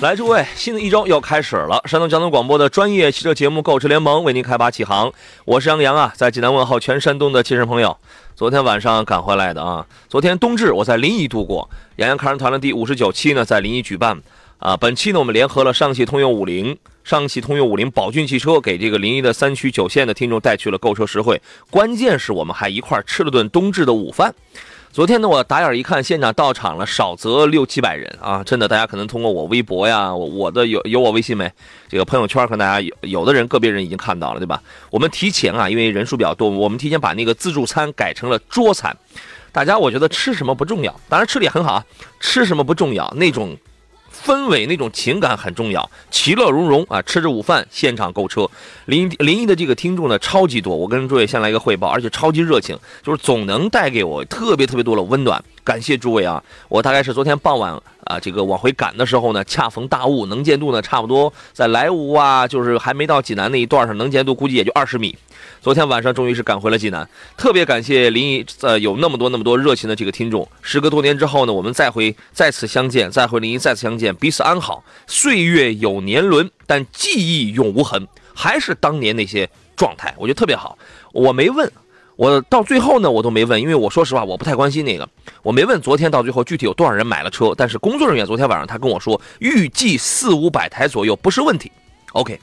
来，诸位，新的一周又开始了。山东交通广播的专业汽车节目《购车联盟》为您开拔启航。我是杨洋啊，在济南问候全山东的亲人朋友。昨天晚上赶回来的啊，昨天冬至我在临沂度过。杨洋看人团的第五十九期呢，在临沂举办。啊，本期呢，我们联合了上汽通用五菱、上汽通用五菱宝骏汽车，给这个临沂的三区九县的听众带去了购车实惠。关键是我们还一块吃了顿冬至的午饭。昨天呢，我打眼一看，现场到场了少则六七百人啊！真的，大家可能通过我微博呀，我的有有我微信没？这个朋友圈，可能大家有有的人个别人已经看到了，对吧？我们提前啊，因为人数比较多，我们提前把那个自助餐改成了桌餐。大家，我觉得吃什么不重要，当然吃的也很好啊，吃什么不重要，那种。氛围那种情感很重要，其乐融融啊！吃着午饭，现场购车。临临沂的这个听众呢，超级多。我跟诸位先来一个汇报，而且超级热情，就是总能带给我特别特别多的温暖。感谢诸位啊！我大概是昨天傍晚啊，这个往回赶的时候呢，恰逢大雾，能见度呢差不多在莱芜啊，就是还没到济南那一段上，能见度估计也就二十米。昨天晚上终于是赶回了济南，特别感谢临沂呃有那么多那么多热情的这个听众。时隔多年之后呢，我们再回再次相见，再回临沂再次相见，彼此安好。岁月有年轮，但记忆永无痕，还是当年那些状态，我觉得特别好。我没问，我到最后呢，我都没问，因为我说实话，我不太关心那个，我没问昨天到最后具体有多少人买了车，但是工作人员昨天晚上他跟我说，预计四五百台左右不是问题。OK。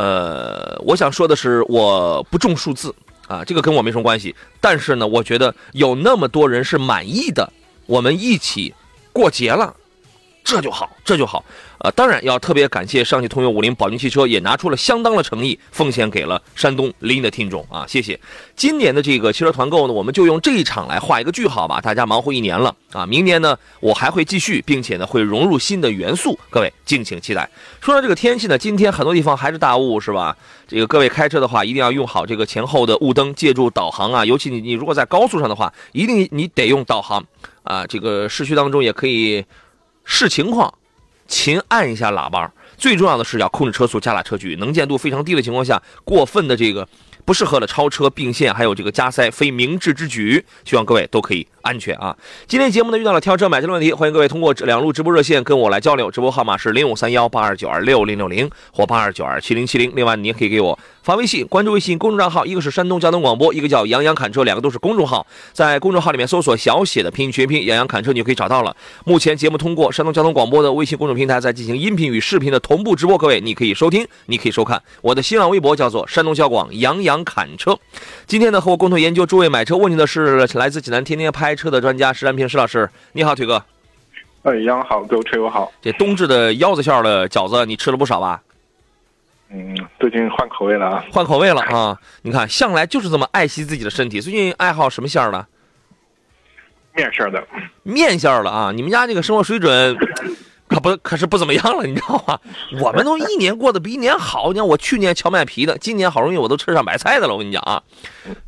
呃，我想说的是，我不重数字啊，这个跟我没什么关系。但是呢，我觉得有那么多人是满意的，我们一起过节了，这就好，这就好。呃，当然要特别感谢上汽通用五菱宝骏汽车，也拿出了相当的诚意，奉献给了山东临沂的听众啊，谢谢。今年的这个汽车团购呢，我们就用这一场来画一个句号吧。大家忙活一年了啊，明年呢，我还会继续，并且呢，会融入新的元素，各位敬请期待。说到这个天气呢，今天很多地方还是大雾，是吧？这个各位开车的话，一定要用好这个前后的雾灯，借助导航啊，尤其你你如果在高速上的话，一定你得用导航啊。这个市区当中也可以视情况。勤按一下喇叭，最重要的是要控制车速，加大车距。能见度非常低的情况下，过分的这个。不适合的超车并线，还有这个加塞，非明智之举。希望各位都可以安全啊！今天节目呢遇到了挑车买车的问题，欢迎各位通过两路直播热线跟我来交流。直播号码是零五三幺八二九二六零六零或八二九二七零七零。另外，你也可以给我发微信，关注微信公众账号，一个是山东交通广播，一个叫杨洋侃车，两个都是公众号。在公众号里面搜索小写的拼音全拼杨洋侃车，你就可以找到了。目前节目通过山东交通广播的微信公众平台在进行音频与视频的同步直播，各位你可以收听，你可以收看。我的新浪微博叫做山东交广杨洋。侃车，今天呢和我共同研究诸位买车问题的是来自济南天天拍车的专家石占平石老师，你好，腿哥。哎，杨好，各位车友好。这冬至的腰子馅的饺子你吃了不少吧？嗯，最近换口味了啊。换口味了啊！你看，向来就是这么爱惜自己的身体。最近爱好什么馅儿的？面馅的。面馅的啊！你们家这个生活水准。可不可是不怎么样了，你知道吗？我们都一年过得比一年好。你看我去年荞麦皮的，今年好容易我都吃上白菜的了。我跟你讲啊，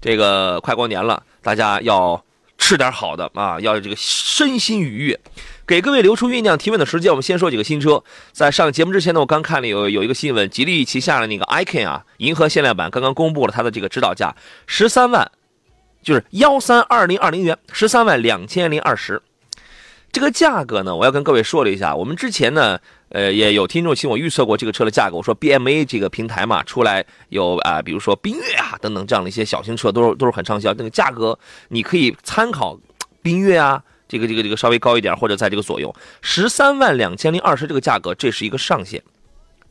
这个快过年了，大家要吃点好的啊，要这个身心愉悦。给各位留出酝酿提问的时间，我们先说几个新车。在上节目之前呢，我刚看了有有一个新闻，吉利旗下的那个 iCan 啊，银河限量版刚刚公布了它的这个指导价，十三万，就是幺三二零二零元，十三万两千零二十。这个价格呢，我要跟各位说了一下。我们之前呢，呃，也有听众请我预测过这个车的价格。我说 BMA 这个平台嘛，出来有啊，比如说缤越啊等等这样的一些小型车，都是都是很畅销。那个价格你可以参考缤越啊，这个这个这个稍微高一点，或者在这个左右，十三万两千零二十这个价格，这是一个上限，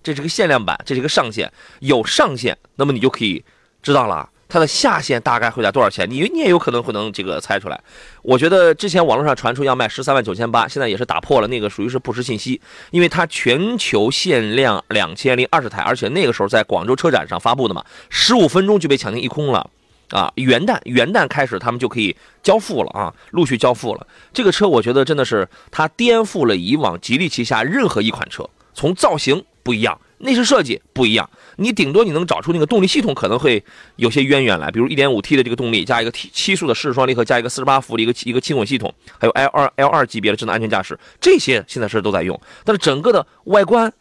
这是个限量版，这是个上限，有上限，那么你就可以知道了。它的下限大概会在多少钱？你你也有可能会能这个猜出来。我觉得之前网络上传出要卖十三万九千八，现在也是打破了那个属于是不实信息，因为它全球限量两千零二十台，而且那个时候在广州车展上发布的嘛，十五分钟就被抢订一空了。啊，元旦元旦开始他们就可以交付了啊，陆续交付了。这个车我觉得真的是它颠覆了以往吉利旗下任何一款车，从造型不一样，内饰设计不一样，你顶多你能找出那个动力系统可能会有些渊源来，比如 1.5T 的这个动力加一个 T 七速的湿式双离合加一个48伏的一个一个轻混系统，还有 L2 L2 级别的智能安全驾驶，这些现在是都在用，但是整个的外观。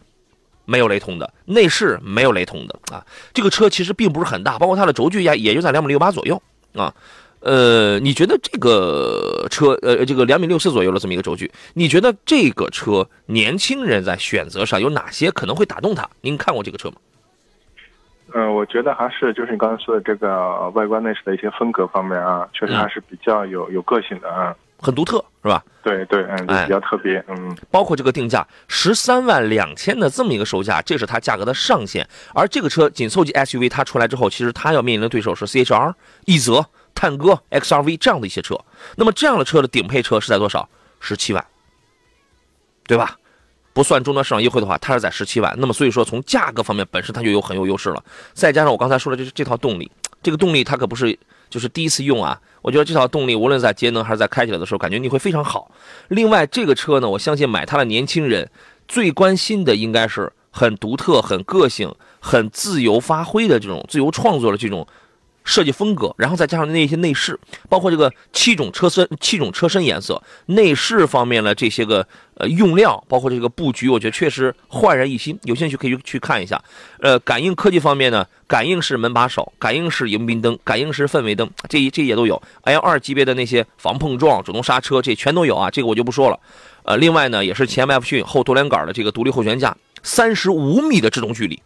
没有雷同的内饰，没有雷同的啊。这个车其实并不是很大，包括它的轴距也也就在两米六八左右啊。呃，你觉得这个车呃这个两米六四左右的这么一个轴距，你觉得这个车年轻人在选择上有哪些可能会打动他？您看过这个车吗？嗯，我觉得还是就是你刚才说的这个外观内饰的一些风格方面啊，确实还是比较有有个性的啊。很独特是吧？对对，嗯，比较特别，嗯。包括这个定价十三万两千的这么一个售价，这是它价格的上限。而这个车紧凑级 SUV 它出来之后，其实它要面临的对手是 CHR、奕泽、探戈、XRV 这样的一些车。那么这样的车的顶配车是在多少？十七万，对吧？不算终端市场优惠的话，它是在十七万。那么所以说从价格方面本身它就有很有优势了。再加上我刚才说的就是这套动力，这个动力它可不是。就是第一次用啊，我觉得这套动力无论在节能还是在开起来的时候，感觉你会非常好。另外，这个车呢，我相信买它的年轻人最关心的应该是很独特、很个性、很自由发挥的这种自由创作的这种。设计风格，然后再加上那些内饰，包括这个七种车身、七种车身颜色，内饰方面的这些个呃用料，包括这个布局，我觉得确实焕然一新。有兴趣可以去看一下。呃，感应科技方面呢，感应式门把手、感应式迎宾灯、感应式氛围灯，这一这也都有。L 二级别的那些防碰撞、主动刹车，这全都有啊。这个我就不说了。呃，另外呢，也是前麦弗逊后多连杆的这个独立后悬架，三十五米的制动距离。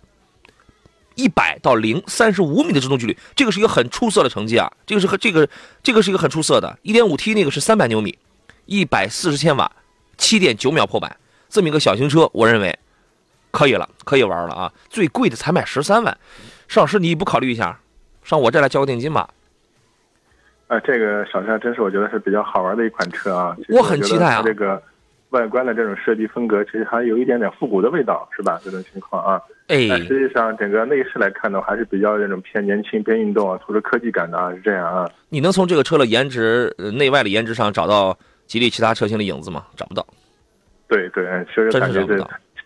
一百到零三十五米的制动距离，这个是一个很出色的成绩啊！这个是和这个这个是一个很出色的。一点五 T 那个是三百牛米，一百四十千瓦，七点九秒破百，这么一个小型车，我认为可以了，可以玩了啊！最贵的才卖十三万，邵老师你不考虑一下，上我这来交个定金吧？啊，这个小车真是我觉得是比较好玩的一款车啊！我很期待啊！这个外观的这种设计风格，其实还有一点点复古的味道，是吧？这种情况啊。哎，实际上整个内饰来看的话，还是比较那种偏年轻、偏运动啊，突出科技感的啊，是这样啊。你能从这个车的颜值、内外的颜值上找到吉利其他车型的影子吗？找不到。对对，确实感觉这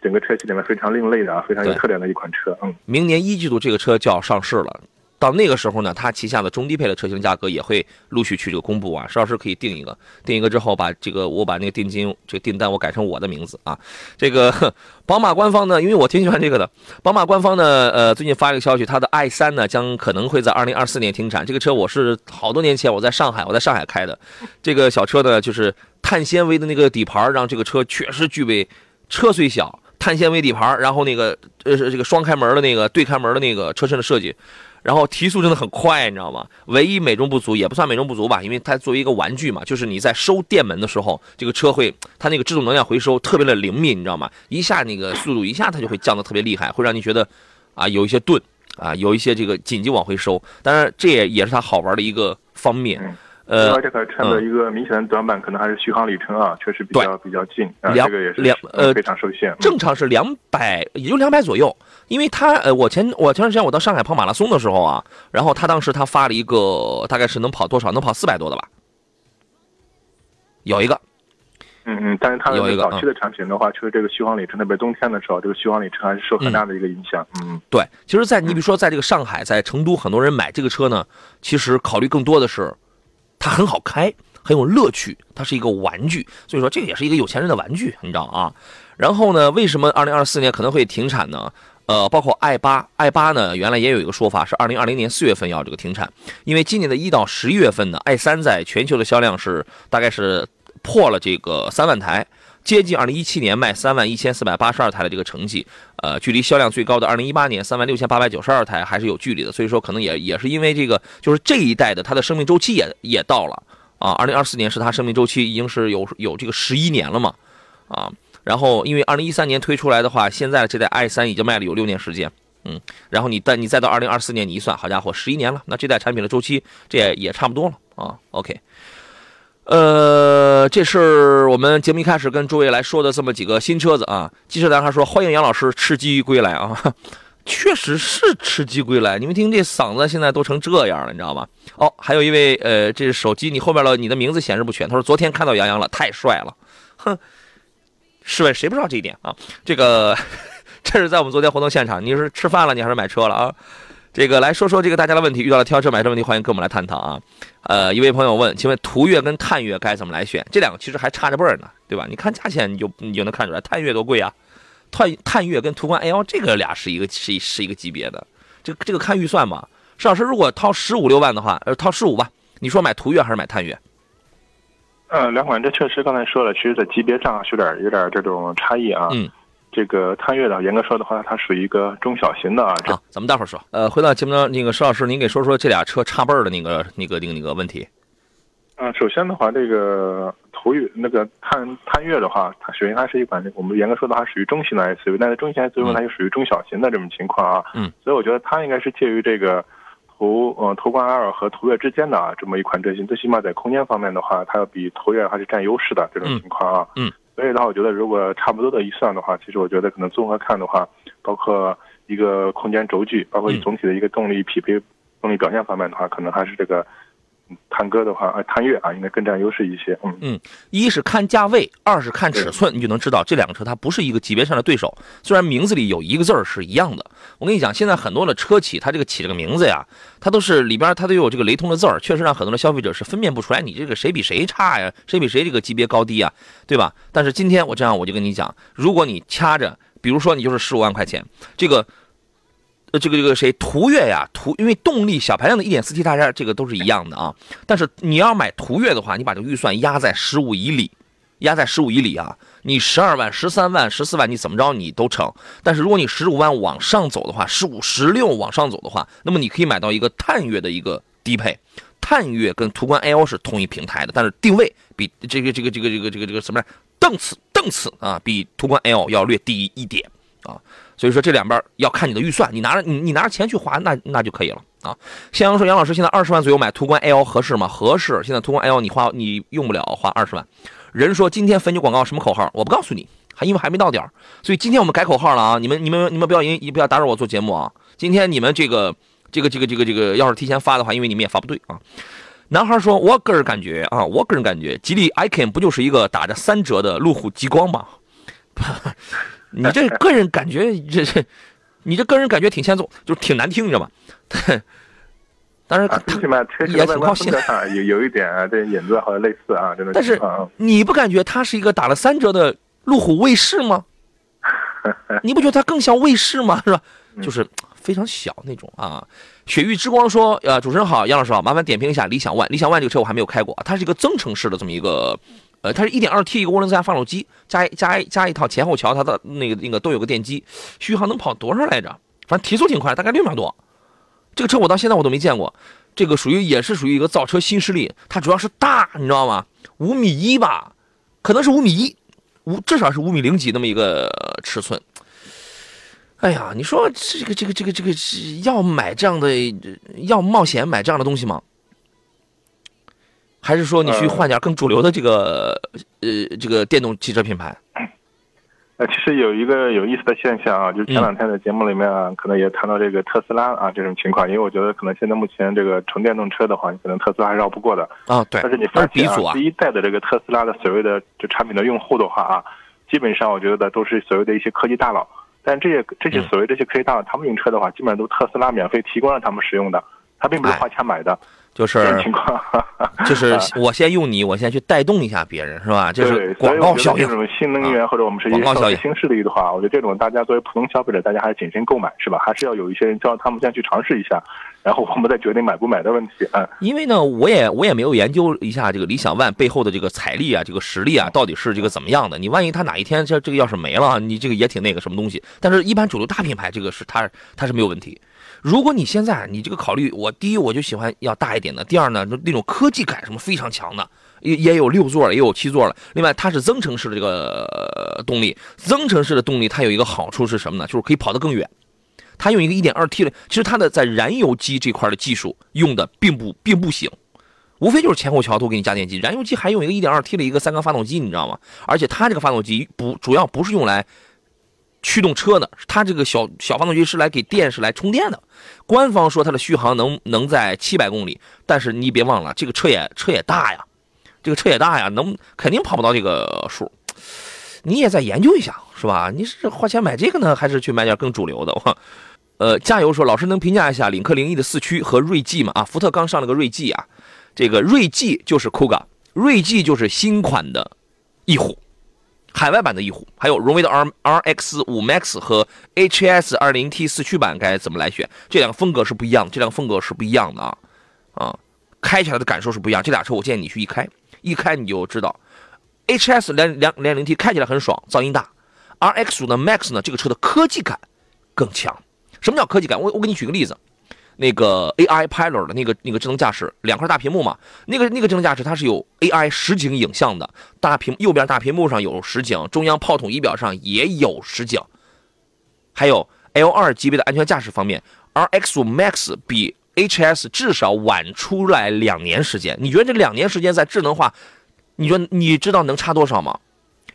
整个车系里面非常另类的啊，非常有特点的一款车。嗯，明年一季度这个车就要上市了。到那个时候呢，它旗下的中低配的车型价格也会陆续去这个公布啊。石老师可以定一个，定一个之后把这个我把那个定金这个订单我改成我的名字啊。这个 宝马官方呢，因为我挺喜欢这个的，宝马官方呢，呃，最近发一个消息，它的 i 三呢将可能会在二零二四年停产。这个车我是好多年前我在上海，我在上海开的，这个小车呢就是碳纤维的那个底盘，让这个车确实具备车虽小碳纤维底盘，然后那个呃这个双开门的那个对开门的那个车身的设计。然后提速真的很快，你知道吗？唯一美中不足也不算美中不足吧，因为它作为一个玩具嘛，就是你在收电门的时候，这个车会它那个制动能量回收特别的灵敏，你知道吗？一下那个速度一下它就会降得特别厉害，会让你觉得啊有一些顿啊，有一些这个紧急往回收。当然这也也是它好玩的一个方面。呃，这个车的一个明显的短板可能还是续航里程啊，确实比较比较近，两这个也是两呃非常受限。正常是两百，也就两百左右。因为他呃，我前我前段时间我到上海跑马拉松的时候啊，然后他当时他发了一个，大概是能跑多少？能跑四百多的吧？有一个，嗯嗯，但是它的早期的产品的话，其实这个续航里程，特别冬天的时候，这个续航里程还是受很大的一个影响。嗯，对，其实，在你比如说在这个上海，在成都，很多人买这个车呢，其实考虑更多的是。它很好开，很有乐趣，它是一个玩具，所以说这个也是一个有钱人的玩具，你知道啊？然后呢，为什么二零二四年可能会停产呢？呃，包括 i 八，i 八呢，原来也有一个说法是二零二零年四月份要这个停产，因为今年的一到十一月份呢，i 三在全球的销量是大概是破了这个三万台。接近二零一七年卖三万一千四百八十二台的这个成绩，呃，距离销量最高的二零一八年三万六千八百九十二台还是有距离的。所以说，可能也也是因为这个，就是这一代的它的生命周期也也到了啊。二零二四年是它生命周期已经是有有这个十一年了嘛啊。然后因为二零一三年推出来的话，现在这代 i 三已经卖了有六年时间，嗯，然后你再你再到二零二四年你一算，好家伙，十一年了，那这代产品的周期这也也差不多了啊。OK。呃，这是我们节目一开始跟诸位来说的这么几个新车子啊。机车男孩说：“欢迎杨老师吃鸡归来啊！” 确实是吃鸡归来。你们听这嗓子现在都成这样了，你知道吗？哦，还有一位呃，这是手机你后边了，你的名字显示不全。他说昨天看到杨洋了，太帅了。哼，试问谁不知道这一点啊？这个这是在我们昨天活动现场，你是吃饭了，你还是买车了啊？这个来说说这个大家的问题，遇到了挑车买车问题，欢迎跟我们来探讨啊。呃，一位朋友问，请问途岳跟探岳该怎么来选？这两个其实还差着辈儿呢，对吧？你看价钱，你就你就能看出来，探岳多贵啊。探探岳跟途观 L 这个俩是一个是一是一个级别的，这个这个看预算嘛。石老师，如果掏十五六万的话，呃，掏十五吧，你说买途岳还是买探岳？嗯，两款这确实刚才说了，其实在级别上是有点有点这种差异啊。嗯。这个探岳的，严格说的话，它属于一个中小型的啊。好，咱们待会儿说。呃，回到节目当中，那个石老师，您给说说这俩车差辈儿的那个那个那个那个问题。嗯，首先的话，这个途岳那个探探岳的话，它首先它是一款我们严格说的话属于中型的 SUV，但是中型 SUV 它又属于中小型的这种情况啊。嗯。所以我觉得它应该是介于这个途呃途观 L 和途岳之间的啊这么一款车型，最起码在空间方面的话，它要比途岳还是占优势的这种情况啊。嗯。所以的话，我觉得如果差不多的预算的话，其实我觉得可能综合看的话，包括一个空间轴距，包括总体的一个动力匹配、动力表现方面的话，可能还是这个探歌的话，呃，探岳啊，应该更占优势一些。嗯嗯，一是看价位，二是看尺寸，你就能知道这两个车它不是一个级别上的对手。虽然名字里有一个字儿是一样的，我跟你讲，现在很多的车企，它这个起这个名字呀，它都是里边它都有这个雷同的字儿，确实让很多的消费者是分辨不出来你这个谁比谁差呀，谁比谁这个级别高低啊，对吧？但是今天我这样我就跟你讲，如果你掐着，比如说你就是十五万块钱，这个。呃，这个这个谁途岳呀？途因为动力小排量的 1.4T，大家这个都是一样的啊。但是你要买途岳的话，你把这个预算压在十五以里，压在十五以里啊。你十二万、十三万、十四万，你怎么着你都成。但是如果你十五万往上走的话，十五、十六往上走的话，那么你可以买到一个探岳的一个低配。探岳跟途观 L 是同一平台的，但是定位比这个这个这个这个这个这个什么档次档次啊，比途观 L 要略低一点啊。所以说这两边要看你的预算，你拿着你你拿着钱去花，那那就可以了啊。向阳说：“杨老师，现在二十万左右买途观 L 合适吗？合适。现在途观 L 你花你用不了花二十万。人说今天分你广告什么口号？我不告诉你，还因为还没到点儿。所以今天我们改口号了啊！你们你们你们不要因不要打扰我做节目啊！今天你们这个这个这个这个这个要是提前发的话，因为你们也发不对啊。男孩说：我个人感觉啊，我个人感觉吉利 icon 不就是一个打着三折的路虎极光吗？” 你这个人感觉，这这，你这个人感觉挺欠揍，就是挺难听，你知道吗？但是最起码也挺高兴有有一点啊，这影子好像类似啊，真的。但是你不感觉它是一个打了三折的路虎卫士吗？你不觉得它更像卫士吗？是吧？就是非常小那种啊。雪域之光说：“呃，主持人好，杨老师好，麻烦点评一下理想 ONE。理想 ONE 这个车我还没有开过，它是一个增程式的这么一个。”呃，它是一点二 T 一个涡轮增压发动机，加加加一套前后桥，它的那个那个都有个电机，续航能跑多少来着？反正提速挺快，大概六秒多。这个车我到现在我都没见过，这个属于也是属于一个造车新势力。它主要是大，你知道吗？五米一吧，可能是五米一，五至少是五米零几那么一个尺寸。哎呀，你说这个这个这个这个要买这样的，要冒险买这样的东西吗？还是说你去换点更主流的这个呃这个电动汽车品牌？呃，其实有一个有意思的现象啊，就是前两天的节目里面啊，可能也谈到这个特斯拉啊这种情况，因为我觉得可能现在目前这个纯电动车的话，你可能特斯拉还绕不过的啊。对。但是你发现啊，第一代的这个特斯拉的所谓的这产品的用户的话啊，基本上我觉得都是所谓的一些科技大佬，但这些这些所谓这些科技大佬，他们用车的话，基本上都特斯拉免费提供让他们使用的，他并不是花钱买的。就是 就是我先用你，我先去带动一下别人，是吧？就是广告效应。这种新能源或者我们是一些新势力的话，我觉得这种大家作为普通消费者，大家还是谨慎购买，是吧？还是要有一些人叫他们先去尝试一下，然后我们再决定买不买的问题。嗯，因为呢，我也我也没有研究一下这个理想 ONE 背后的这个财力啊，这个实力啊，到底是这个怎么样的？你万一他哪一天这这个要是没了，你这个也挺那个什么东西。但是，一般主流大品牌，这个是它它是没有问题。如果你现在你这个考虑，我第一我就喜欢要大一点的，第二呢，那种科技感什么非常强的，也也有六座了，也有七座了。另外，它是增程式的这个动力，增程式的动力它有一个好处是什么呢？就是可以跑得更远。它用一个一点二 T 的，其实它的在燃油机这块的技术用的并不并不行，无非就是前后桥都给你加电机，燃油机还用一个一点二 T 的一个三缸发动机，你知道吗？而且它这个发动机不主要不是用来驱动车呢，它这个小小发动机是来给电是来充电的。官方说它的续航能能在七百公里，但是你别忘了，这个车也车也大呀，这个车也大呀，能肯定跑不到这个数。你也再研究一下，是吧？你是花钱买这个呢，还是去买点更主流的？呃，加油说，老师能评价一下领克零一的四驱和锐际吗？啊，福特刚上了个锐际啊，这个锐际就是 Kuga，锐际就是新款的翼虎。海外版的翼虎，还有荣威的 R R X 五 Max 和 H S 二零 T 四驱版该怎么来选？这两个风格是不一样，这两个风格是不一样的啊啊，开起来的感受是不一样。这俩车我建议你去一开，一开你就知道。H S 两两两零 T 开起来很爽，噪音大。R X 五的 Max 呢，这个车的科技感更强。什么叫科技感？我我给你举个例子。那个 AI Pilot 的那个那个智能驾驶，两块大屏幕嘛，那个那个智能驾驶它是有 AI 实景影像的，大屏右边大屏幕上有实景，中央炮筒仪表上也有实景，还有 L2 级别的安全驾驶方面，RX5 Max 比 HS 至少晚出来两年时间，你觉得这两年时间在智能化，你说你知道能差多少吗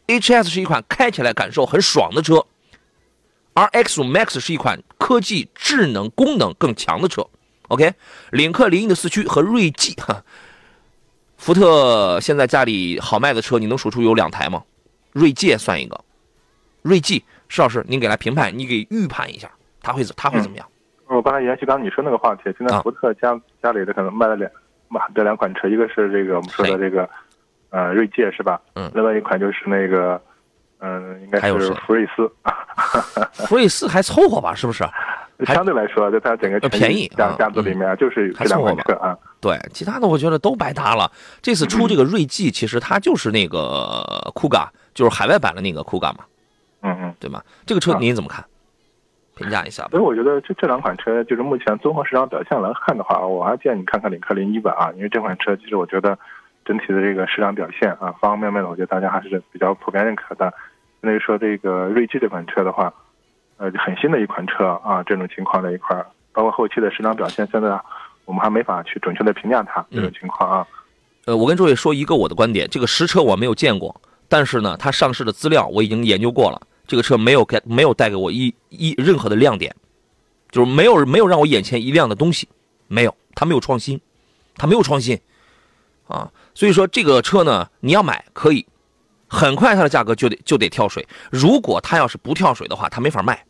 ？HS 是一款开起来感受很爽的车。RX5 Max 是一款科技、智能、功能更强的车。OK，领克零一的四驱和锐际，哈，福特现在家里好卖的车，你能数出有两台吗？锐界算一个，锐际，施老师，您给他评判，你给预判一下，他会他会怎么样？我刚才延续刚你说那个话题，现在福特家家里的可能卖了两卖这两款车，一个是这个我们说的这个呃锐界是吧？嗯。另外一款就是那个。嗯，应该是福瑞斯，福瑞斯还凑合吧，是不是？相对来说，就它整个便宜价价格里面，就是还凑合吧。啊，对，其他的我觉得都白搭了。这次出这个锐际，其实它就是那个酷嘎，就是海外版的那个酷嘎嘛。嗯嗯，对吗？这个车您怎么看？评价一下。所以我觉得这这两款车，就是目前综合市场表现来看的话，我还建议你看看领克零一吧啊，因为这款车其实我觉得整体的这个市场表现啊，方方面面的，我觉得大家还是比较普遍认可的。那说这个锐际这款车的话，呃，很新的一款车啊，这种情况的一块，包括后期的市场表现，现在我们还没法去准确的评价它这种情况啊。呃，我跟诸位说一个我的观点，这个实车我没有见过，但是呢，它上市的资料我已经研究过了，这个车没有给没有带给我一一任何的亮点，就是没有没有让我眼前一亮的东西，没有，它没有创新，它没有创新，啊，所以说这个车呢，你要买可以。很快它的价格就得就得跳水，如果它要是不跳水的话，它没法卖。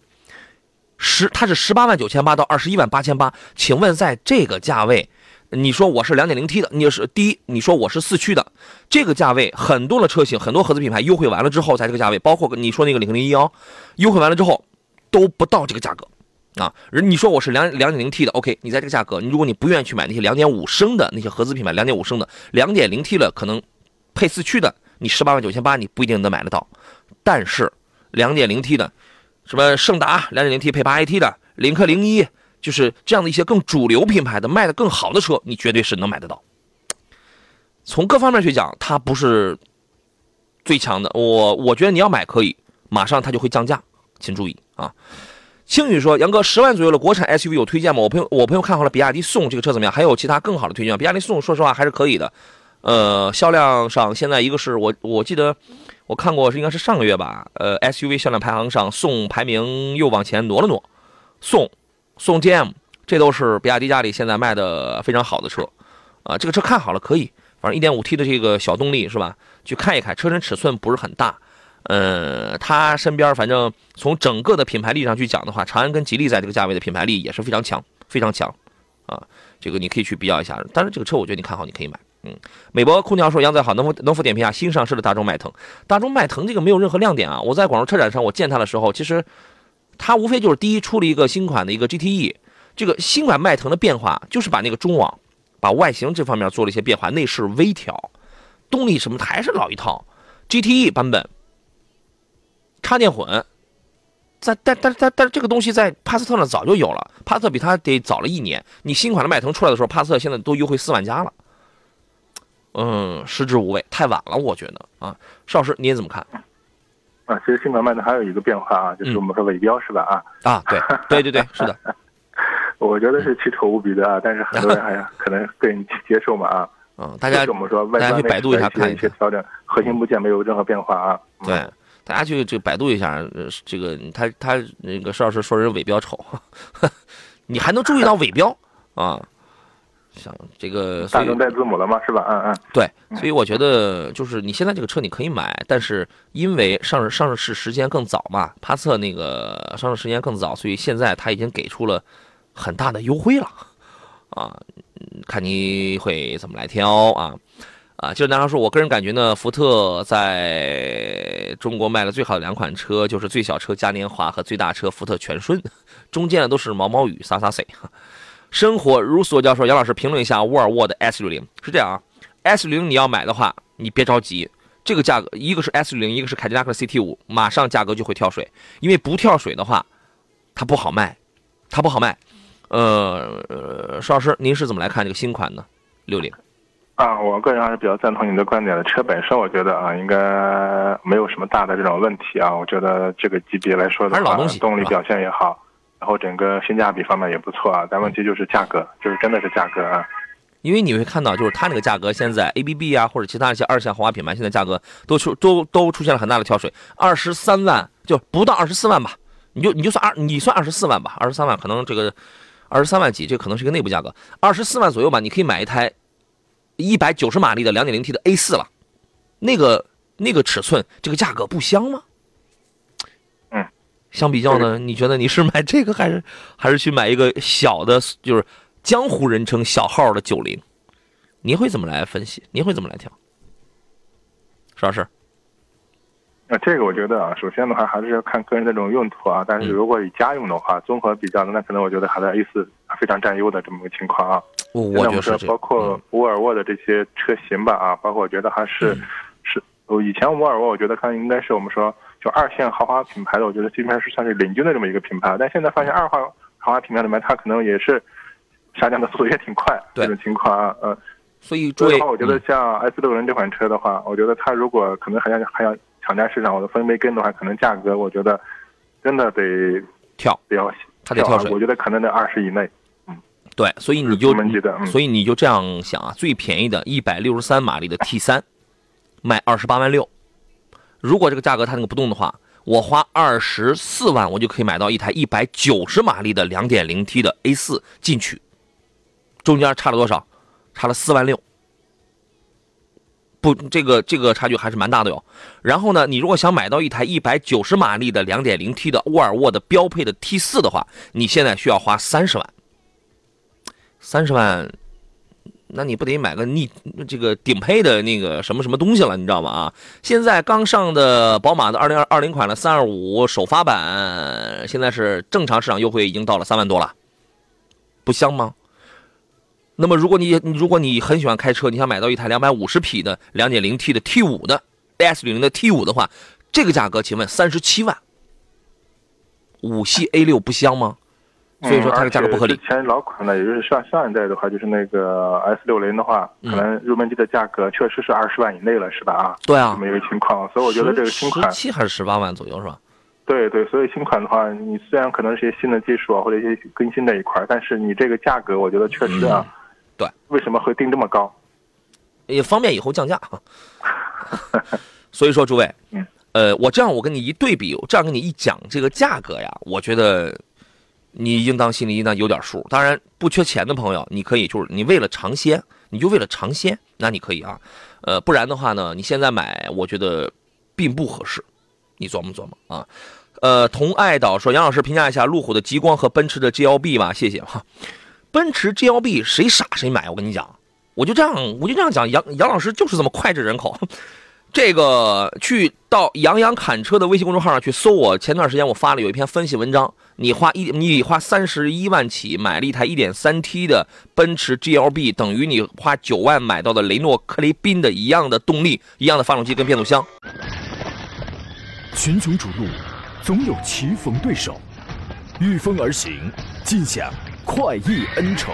十，它是十八万九千八到二十一万八千八，请问在这个价位，你说我是两点零 T 的，你是第一，你说我是四驱的，这个价位很多的车型，很多合资品牌优惠完了之后，在这个价位，包括你说那个领克零一哦，优惠完了之后都不到这个价格啊。人你说我是两两点零 T 的，OK，你在这个价格，你如果你不愿意去买那些两点五升的那些合资品牌，两点五升的两点零 T 了，可能配四驱的。你十八万九千八，你不一定能买得到，但是两点零 T 的，什么胜达两点零 T 配八 AT 的，领克零一，就是这样的一些更主流品牌的卖的更好的车，你绝对是能买得到。从各方面去讲，它不是最强的。我我觉得你要买可以，马上它就会降价，请注意啊。青宇说：“杨哥，十万左右的国产 SUV 有推荐吗？我朋友我朋友看好了比亚迪宋这个车怎么样？还有其他更好的推荐吗？比亚迪宋说实话还是可以的。”呃，销量上现在一个是我我记得我看过是应该是上个月吧，呃，SUV 销量排行上宋排名又往前挪了挪，宋宋 GM 这都是比亚迪家里现在卖的非常好的车，啊，这个车看好了可以，反正 1.5T 的这个小动力是吧？去看一看，车身尺寸不是很大，呃，它身边反正从整个的品牌力上去讲的话，长安跟吉利在这个价位的品牌力也是非常强，非常强，啊，这个你可以去比较一下，但是这个车我觉得你看好你可以买。嗯，美博空调说杨仔好，能否能否点评下新上市的大众迈腾？大众迈腾这个没有任何亮点啊！我在广州车展上我见它的时候，其实它无非就是第一出了一个新款的一个 GTE，这个新款迈腾的变化就是把那个中网，把外形这方面做了一些变化，内饰微调，动力什么还是老一套，GTE 版本，插电混，在但但但但这个东西在帕萨特呢早就有了，帕萨特比它得早了一年。你新款的迈腾出来的时候，帕萨特现在都优惠四万加了。嗯，食之无味，太晚了，我觉得啊，邵老师你也怎么看？啊，其实新款迈的还有一个变化啊，就是我们说尾标是吧？啊啊，对 对对对，是的，我觉得是奇丑无比的啊，但是很多人还 可能更接受嘛啊。嗯，大家我们说外观百度一下看一些调整，核心部件没有任何变化啊。对，大家去这百度一下，呃这个他他那个邵老师说人尾标丑，你还能注意到尾标啊？像这个，大灯带字母了吗？是吧？嗯嗯。对，所以我觉得就是你现在这个车你可以买，但是因为上市上市时间更早嘛，帕萨特那个上市时间更早，所以现在他已经给出了很大的优惠了啊，嗯看你会怎么来挑啊啊！就是男孩说，我个人感觉呢，福特在中国卖的最好的两款车就是最小车嘉年华和最大车福特全顺，中间的都是毛毛雨洒洒水。生活如所教授，杨老师评论一下沃尔沃的 S 六零是这样啊，S 六零你要买的话，你别着急，这个价格一个是 S 六零，一个是凯迪拉克 CT 五，马上价格就会跳水，因为不跳水的话，它不好卖，它不好卖。呃，呃邵老师，您是怎么来看这个新款呢六零？啊，我个人还是比较赞同你的观点的。车本身，我觉得啊，应该没有什么大的这种问题啊。我觉得这个级别来说的话还是老东西，动力表现也好，然后整个性价比方面也不错啊。但问题就是价格，就是真的是价格啊。因为你会看到，就是它那个价格现在 ABB 啊或者其他一些二线豪华品牌，现在价格都出都都出现了很大的跳水，二十三万就不到二十四万吧，你就你就算二你算二十四万吧，二十三万可能这个二十三万几，这可能是一个内部价格，二十四万左右吧，你可以买一台一百九十马力的两点零 T 的 A 四了，那个那个尺寸，这个价格不香吗？嗯，相比较呢，你觉得你是买这个还是 还是去买一个小的，就是江湖人称小号的九零？您会怎么来分析？您会怎么来挑？石老师，那这个我觉得啊，首先的话还是要看个人的这种用途啊。但是如果以家用的话，综合比较的，那可能我觉得还是 A 四非常占优的这么个情况啊。我我觉得包括沃尔沃的这些车型吧啊，包括我觉得还是、是，呃以前沃尔沃我觉得看应该是我们说就二线豪华品牌的，我觉得基本上是算是领军的这么一个品牌。但现在发现二号豪华品牌里面，它可能也是下降的速度也挺快，对这种情况啊，呃，所以诸位所以的话，我觉得嗯像 S 六零这款车的话，我觉得它如果可能还要还要抢占市场我的分杯羹的话，可能价格我觉得真的得跳，得要它得跳水啊我觉得可能得二十以内。对，所以你就所以你就这样想啊，最便宜的一百六十三马力的 T 三，卖二十八万六。如果这个价格它那个不动的话，我花二十四万，我就可以买到一台一百九十马力的两点零 T 的 A 四进取，中间差了多少？差了四万六。不，这个这个差距还是蛮大的哟。然后呢，你如果想买到一台一百九十马力的两点零 T 的沃尔沃的标配的 T 四的话，你现在需要花三十万。三十万，那你不得买个逆这个顶配的那个什么什么东西了，你知道吗？啊，现在刚上的宝马的二零二二零款的三二五首发版，现在是正常市场优惠已经到了三万多了，不香吗？那么如果你如果你很喜欢开车，你想买到一台两百五十匹的两点零 T 的 T 五的 as 零的 T 五的话，这个价格请问三十七万，五系 A 六不香吗？所以说它的价格不合理嗯之前老款的，也就是上上一代的话，就是那个 S 六零的话，嗯可能入门级的价格确实是二十万以内了，是吧？啊，对啊这么一个情况。所以我觉得这个新款十，七还是十八万左右是吧？对对，所以新款的话，你虽然可能是一些新的技术啊，或者一些更新的一块，但是你这个价格，我觉得确实啊，嗯对，为什么会定这么高？也方便以后降价。所以说，诸位，嗯，呃，我这样我跟你一对比，我这样跟你一讲这个价格呀，我觉得你应当心里应当有点数。当然，不缺钱的朋友，你可以就是你为了尝鲜，你就为了尝鲜，那你可以啊。呃，不然的话呢，你现在买，我觉得并不合适。你琢磨琢磨啊。呃，同爱岛说，杨老师评价一下路虎的极光和奔驰的 GLB 吧，谢谢哈。奔驰 GLB 谁傻谁买，我跟你讲，我就这样，我就这样讲，杨杨老师就是这么脍炙人口。这个去到杨洋侃车的微信公众号上去搜我，前段时间我发了有一篇分析文章，你花一你花三十一万起买了一台一点三 T 的奔驰 GLB，等于你花九万买到的雷诺克雷宾的一样的动力、一样的发动机跟变速箱。群雄逐鹿，总有棋逢对手，御风而行，尽享快意恩仇。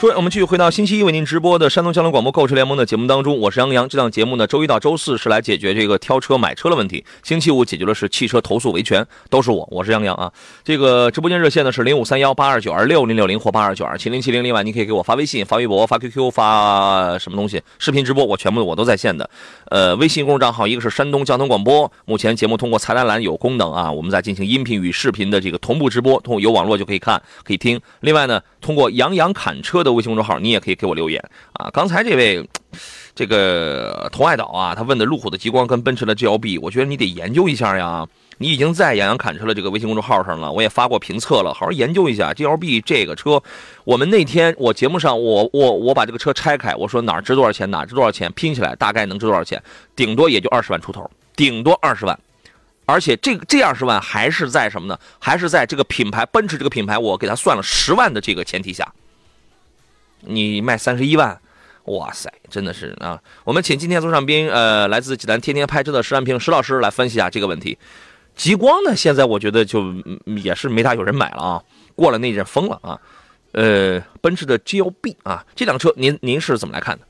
说，我们继续回到星期一为您直播的山东交通广播购车联盟的节目当中，我是杨洋。这档节目呢，周一到周四是来解决这个挑车买车的问题，星期五解决的是汽车投诉维权，都是我，我是杨洋啊。这个直播间热线呢是零五三幺八二九二六零六零或八二九二七零七零。另外，你可以给我发微信、发微博、发 QQ、发什么东西，视频直播我全部我都在线的。呃，微信公众账号一个是山东交通广播，目前节目通过菜单栏有功能啊，我们在进行音频与视频的这个同步直播，通过有网络就可以看可以听。另外呢，通过杨洋侃车的微信公众号，你也可以。给我留言啊！刚才这位 这个童爱岛啊，他问的路虎的极光跟奔驰的 GLB，我觉得你得研究一下呀。你已经在杨洋侃车的这个微信公众号上了，我也发过评测了，好好研究一下 GLB 这个车。我们那天我节目上，我我我把这个车拆开，我说哪值多少钱，哪值多少钱，拼起来大概能值多少钱？顶多也就二十万出头，顶多二十万。而且这这二十万还是在什么呢？还是在这个品牌奔驰这个品牌，我给他算了十万的这个前提下。你卖三十一万，哇塞，真的是啊！我们请今天座上宾，呃，来自济南天天拍车的石安平石老师来分析一下这个问题。极光呢，现在我觉得就也是没大有人买了啊，过了那阵疯了啊。呃，奔驰的 GLB 啊，这辆车您您是怎么来看的？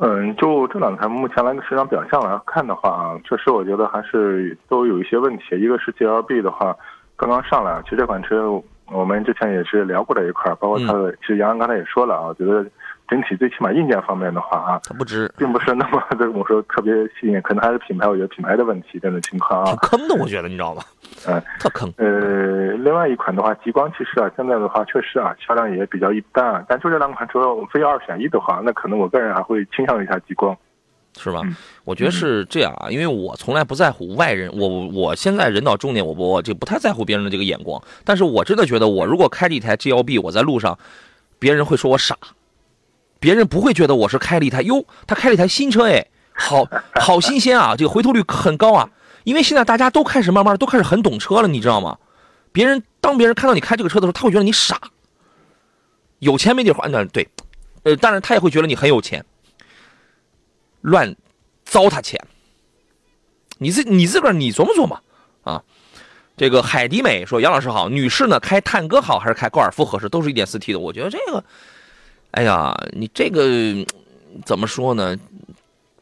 嗯，就这两台目前来个市场表现来看的话啊，确实我觉得还是都有一些问题。一个是 GLB 的话，刚刚上来，其实这款车。我们之前也是聊过这一块包括他的，其实杨洋刚才也说了啊，觉得整体最起码硬件方面的话啊，它不值，并不是那么的 我说特别吸引，可能还是品牌，我觉得品牌的问题这种情况啊，挺坑的，我觉得你知道吗？嗯，特坑。呃，另外一款的话，极光其实啊，现在的话确实啊，销量也比较一般啊，但就这两款车非要二选一的话，那可能我个人还会倾向一下极光。是吧？我觉得是这样啊，因为我从来不在乎外人，我我现在人到中年，我我就不太在乎别人的这个眼光。但是我真的觉得，我如果开着一台 GLB，我在路上，别人会说我傻，别人不会觉得我是开了一台哟，他开了一台新车哎，好 好新鲜啊，这个回头率很高啊。因为现在大家都开始慢慢都开始很懂车了，你知道吗？别人当别人看到你开这个车的时候，他会觉得你傻，有钱没地花。那对，呃，当然他也会觉得你很有钱。乱糟蹋钱，你自你自个儿你琢磨琢磨啊！这个海迪美说：“杨老师好，女士呢开探戈好还是开高尔夫合适？都是一点四 T 的。我觉得这个，哎呀，你这个怎么说呢？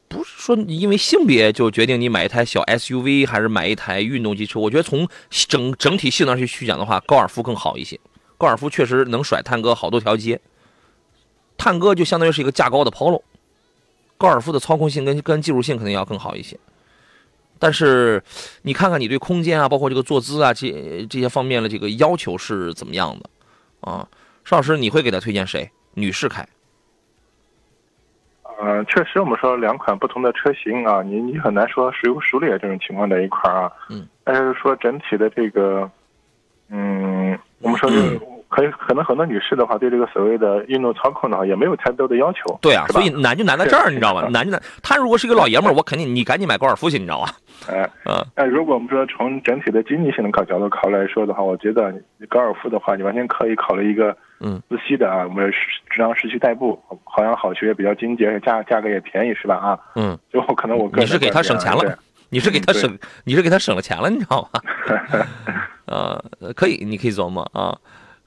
不是说因为性别就决定你买一台小 SUV 还是买一台运动机车？我觉得从整整体性能去去讲的话，高尔夫更好一些。高尔夫确实能甩探戈好多条街，探戈就相当于是一个价高的 Polo。”高尔夫的操控性跟跟技术性肯定要更好一些，但是你看看你对空间啊，包括这个坐姿啊，这这些方面的这个要求是怎么样的啊？邵老师，你会给他推荐谁？女士开？嗯，确实，我们说两款不同的车型啊，你你很难说孰优孰劣这种情况在一块啊。嗯。但是说整体的这个，嗯，我们说是。可以，可能很多女士的话，对这个所谓的运动操控的话，也没有太多的要求。对啊，所以难就难在这儿，你知道吗？难就难。他如果是一个老爷们儿，我肯定你赶紧买高尔夫去，你知道吧？哎，嗯。那如果我们说从整体的经济性的考角度考虑来说的话，我觉得高尔夫的话，你完全可以考虑一个嗯自吸的啊，我们智能市区代步，好像好学也比较经济，而且价价格也便宜，是吧？啊，嗯。最后可能我个人你是给他省钱了，你是给他省，你是给他省了钱了，你知道吗？呃，可以，你可以琢磨啊。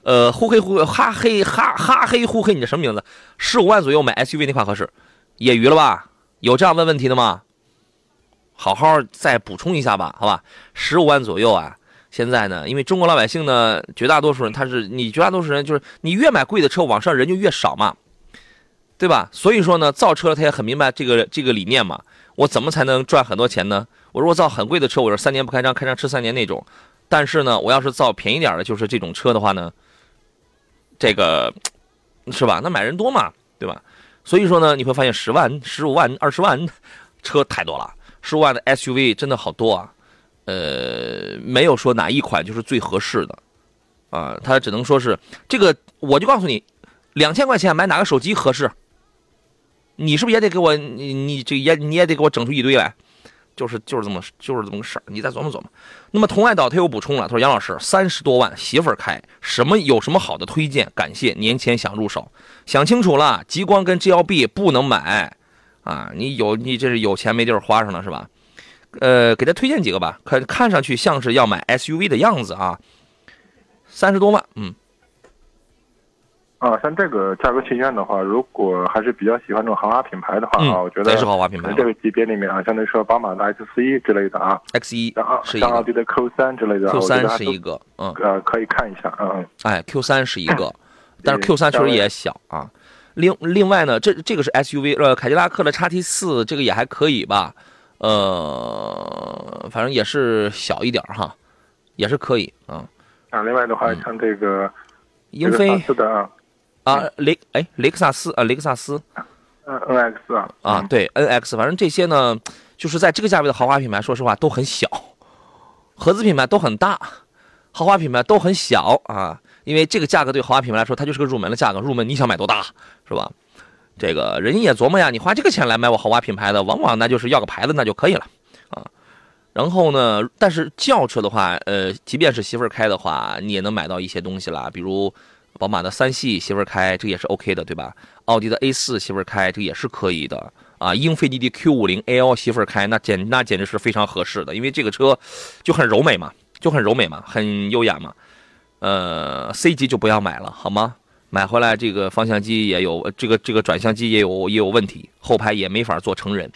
呃，呼黑呼哈黑哈哈黑呼黑，你这什么名字？十五万左右买 SUV 那款合适？业余了吧？有这样问问题的吗？好好再补充一下吧，好吧？十五万左右啊，现在呢，因为中国老百姓呢，绝大多数人他是你绝大多数人就是你越买贵的车，网上人就越少嘛，对吧？所以说呢，造车他也很明白这个这个理念嘛。我怎么才能赚很多钱呢？我如果造很贵的车，我是三年不开张，开张吃三年那种。但是呢，我要是造便宜点的，就是这种车的话呢。这个是吧？那买人多嘛，对吧？所以说呢，你会发现十万、十五万、二十万车太多了，十五万的 SUV 真的好多啊。呃，没有说哪一款就是最合适的啊，它只能说是这个。我就告诉你，两千块钱买哪个手机合适？你是不是也得给我你你这也你也得给我整出一堆来？就是就是这么就是这么个事儿，你再琢磨琢磨。那么同爱岛他又补充了，他说杨老师三十多万媳妇儿开，什么有什么好的推荐？感谢年前想入手，想清楚了，极光跟 GLB 不能买啊！你有你这是有钱没地儿花上了是吧？呃，给他推荐几个吧，看看上去像是要买 SUV 的样子啊，三十多万，嗯。啊，像这个价格区间的话，如果还是比较喜欢这种豪华品牌的话啊，我觉得也是豪华品牌。这个级别里面啊，相对说宝马的 X 一之类的啊，X 一是像奥迪的 Q 三之类的，Q 三是一个，嗯，呃，可以看一下，嗯，哎，Q 三是一个，但是 Q 三确实也小啊。另另外呢，这这个是 SUV，呃，凯迪拉克的叉 T 四这个也还可以吧，呃，反正也是小一点哈，也是可以啊。啊，另外的话，像这个英菲的啊。啊，雷哎，雷克萨斯啊，雷克萨斯，嗯，N X 啊，啊，对，N X，反正这些呢，就是在这个价位的豪华品牌，说实话都很小，合资品牌都很大，豪华品牌都很小啊，因为这个价格对豪华品牌来说，它就是个入门的价格，入门你想买多大，是吧？这个人家也琢磨呀，你花这个钱来买我豪华品牌的，往往那就是要个牌子那就可以了啊。然后呢，但是轿车的话，呃，即便是媳妇儿开的话，你也能买到一些东西啦，比如。宝马的三系媳妇开，这也是 OK 的，对吧？奥迪的 A 四媳妇开，这也是可以的啊。英菲尼迪 Q 五零 L 媳妇开，那简那简直是非常合适的，因为这个车就很柔美嘛，就很柔美嘛，很优雅嘛。呃，C 级就不要买了，好吗？买回来这个方向机也有，这个这个转向机也有也有问题，后排也没法做成人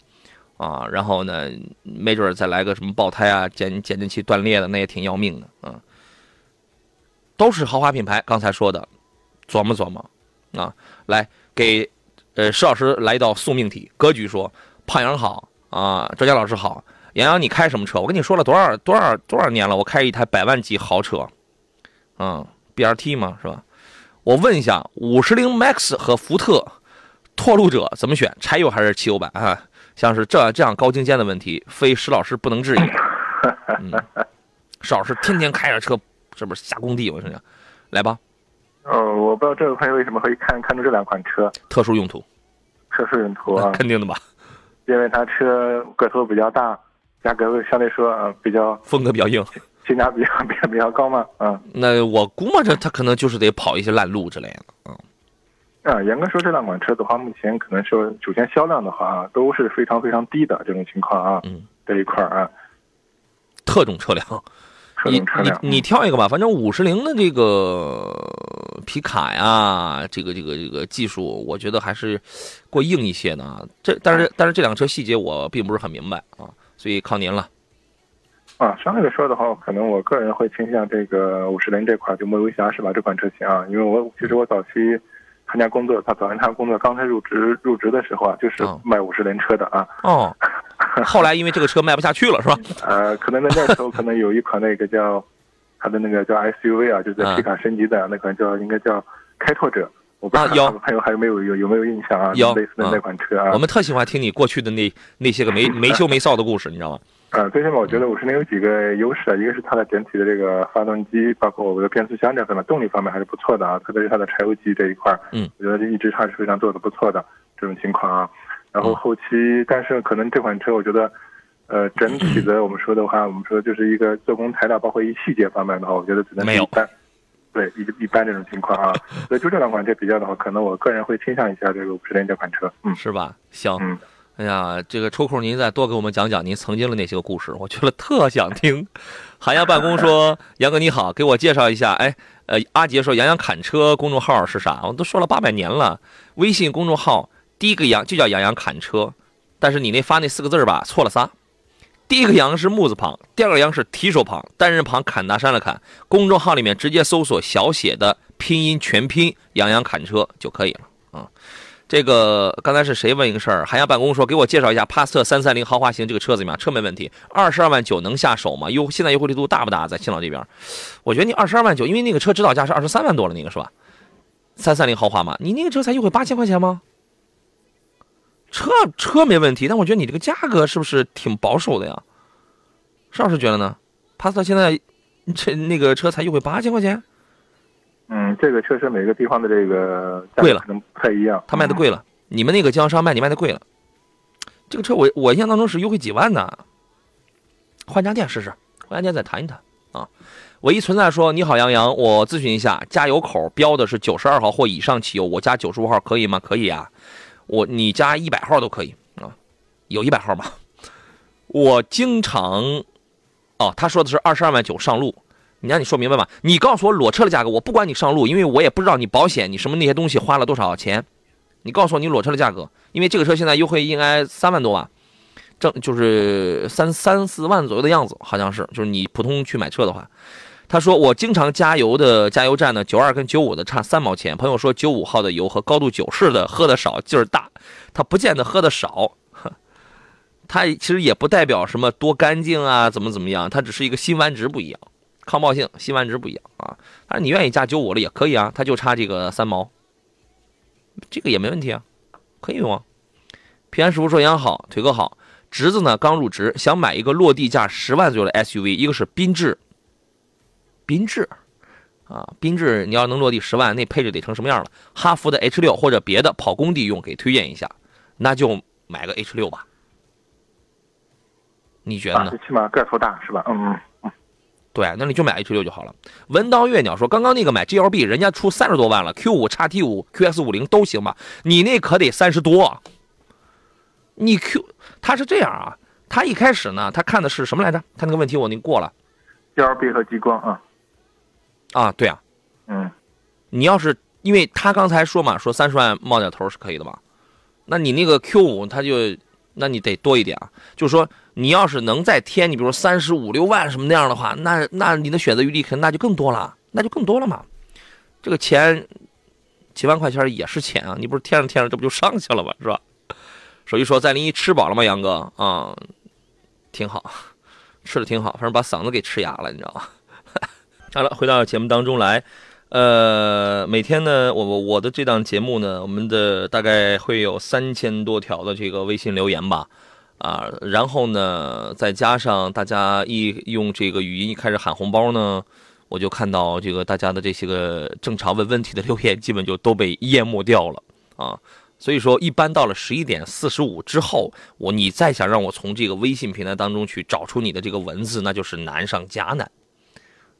啊。然后呢，没准再来个什么爆胎啊、减减震器断裂的，那也挺要命的啊。都是豪华品牌，刚才说的，琢磨琢磨，啊，来给，呃，石老师来一道送命题。格局说：胖杨好啊，周佳老师好，杨洋你开什么车？我跟你说了多少多少多少年了，我开一台百万级豪车，嗯，BRT 嘛是吧？我问一下，五十铃 MAX 和福特拓路者怎么选？柴油还是汽油版啊？像是这这样高精尖的问题，非石老师不能质疑。嗯，石老师天天开着车。是不是下工地？我跟你讲，来吧。呃，我不知道这位朋友为什么会看看中这两款车。特殊用途。特殊用途啊，肯定的吧？因为它车个头比较大，价格相对说呃比较风格比较硬，性价比 比较比较高嘛。嗯。那我估摸着它可能就是得跑一些烂路之类的。嗯。啊，严格说这两款车的话，目前可能说首先销量的话都是非常非常低的这种情况啊。嗯。这一块啊。特种车辆。你你你挑一个吧，反正五十铃的这个皮卡呀，这个这个这个技术，我觉得还是过硬一些的。这但是但是这辆车细节我并不是很明白啊，所以靠您了。啊，相对来说的话，可能我个人会倾向这个五十铃这款，就莫威侠是吧？这款车型啊，因为我其实我早期参加工作，他早年他工作刚才入职入职的时候啊，就是卖五十铃车的啊。哦。后来因为这个车卖不下去了，是吧？呃，可能在那时候可能有一款那个叫，它的那个叫 SUV 啊，就是在皮卡升级的那款叫应该叫开拓者。我不知道有朋友还有没有有有没有印象啊？有类似的那款车啊。我们特喜欢听你过去的那那些个没没羞没臊的故事，你知道吗？呃，最起码我觉得五十铃有几个优势啊，一个是它的整体的这个发动机，包括我们的变速箱这方面动力方面还是不错的啊，特别是它的柴油机这一块嗯，我觉得一直还是非常做的不错的这种情况啊。然后后期，但是可能这款车，我觉得，呃，整体的我们说的话，我们说就是一个做工材料，包括一细节方面的话，我觉得只能一般，对一一般这种情况啊。所以就这两款车比较的话，可能我个人会倾向一下这个五十铃这款车，嗯，是吧？行，嗯，哎呀，这个抽空您再多给我们讲讲您曾经的那些个故事，我觉得特想听。韩阳办公说：“杨哥你好，给我介绍一下。”哎，呃，阿杰说：“杨洋砍车公众号是啥？”我都说了八百年了，微信公众号。第一个羊就叫杨洋砍车，但是你那发那四个字吧错了仨。第一个羊是木字旁，第二个羊是提手旁，单人旁砍大山的砍。公众号里面直接搜索小写的拼音全拼杨洋砍车就可以了啊。这个刚才是谁问一个事儿？海洋办公说给我介绍一下帕萨特三三零豪华型这个车怎么样？车没问题，二十二万九能下手吗？优现在优惠力度大不大？在青岛这边，我觉得你二十二万九，因为那个车指导价是二十三万多了，那个是吧？三三零豪华嘛，你那个车才优惠八千块钱吗？车车没问题，但我觉得你这个价格是不是挺保守的呀？邵老师觉得呢？帕萨特现在这那个车才优惠八千块钱。嗯，这个确实每个地方的这个贵了，可能不太一样。他卖的贵了，你们那个经销商卖你卖的贵了。这个车我我印象当中是优惠几万呢。换家店试试，换家店再谈一谈啊。唯一存在说你好杨洋，我咨询一下，加油口标的是九十二号或以上汽油，我加九十五号可以吗？可以啊。我你加一百号都可以啊，有一百号吗？我经常，哦，他说的是二十二万九上路，你让你说明白吧？你告诉我裸车的价格，我不管你上路，因为我也不知道你保险你什么那些东西花了多少钱。你告诉我你裸车的价格，因为这个车现在优惠应该三万多吧，正就是三三四万左右的样子，好像是。就是你普通去买车的话，他说我经常加油的加油站呢，九二跟九五的差三毛钱。朋友说九五号的油和高度九式的喝的少劲儿大，他不见得喝的少。它其实也不代表什么多干净啊，怎么怎么样，它只是一个辛烷值不一样，抗爆性、辛烷值不一样啊。但是你愿意加九五的也可以啊，它就差这个三毛，这个也没问题啊，可以用啊。平安师傅说养好，腿哥好，侄子呢刚入职，想买一个落地价十万左右的 SUV，一个是缤智，缤智啊，缤智你要能落地十万，那配置得成什么样了？哈弗的 H 六或者别的跑工地用，给推荐一下，那就买个 H 六吧。你觉得呢？最起码个头大是吧？嗯对，那你就买 H 六就好了。文刀月鸟说，刚刚那个买 GLB，人家出三十多万了，Q 五、叉 T 五、QS 五零都行吧？你那可得三十多。你 Q 他是这样啊，他一开始呢，他看的是什么来着？他那个问题我您过了。GLB 和极光啊。啊，对啊。嗯。你要是因为他刚才说嘛，说三十万冒点头是可以的嘛？那你那个 Q 五，他就。那你得多一点啊，就是说你要是能再添，你比如说三十五六万什么那样的话，那那你的选择余地可能那就更多了，那就更多了嘛。这个钱几万块钱也是钱啊，你不是添着添着这不就上去了吗？是吧？所以说在临沂吃饱了吗，杨哥啊，挺好，吃的挺好，反正把嗓子给吃哑了，你知道吗？好了，回到节目当中来。呃，每天呢，我我我的这档节目呢，我们的大概会有三千多条的这个微信留言吧，啊，然后呢，再加上大家一用这个语音一开始喊红包呢，我就看到这个大家的这些个正常问问题的留言，基本就都被淹没掉了啊。所以说，一般到了十一点四十五之后，我你再想让我从这个微信平台当中去找出你的这个文字，那就是难上加难。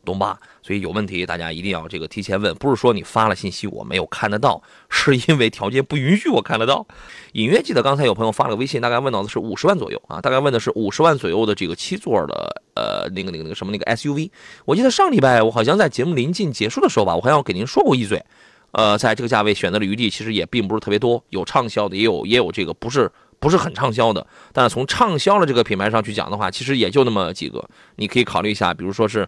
懂吧？所以有问题，大家一定要这个提前问，不是说你发了信息我没有看得到，是因为条件不允许我看得到。隐约记得刚才有朋友发了个微信，大概问到的是五十万左右啊，大概问的是五十万左右的这个七座的呃那个那个那个什么那个 SUV。我记得上礼拜我好像在节目临近结束的时候吧，我好像给您说过一嘴，呃，在这个价位选择的余地其实也并不是特别多，有畅销的，也有也有这个不是不是很畅销的。但是从畅销的这个品牌上去讲的话，其实也就那么几个，你可以考虑一下，比如说是。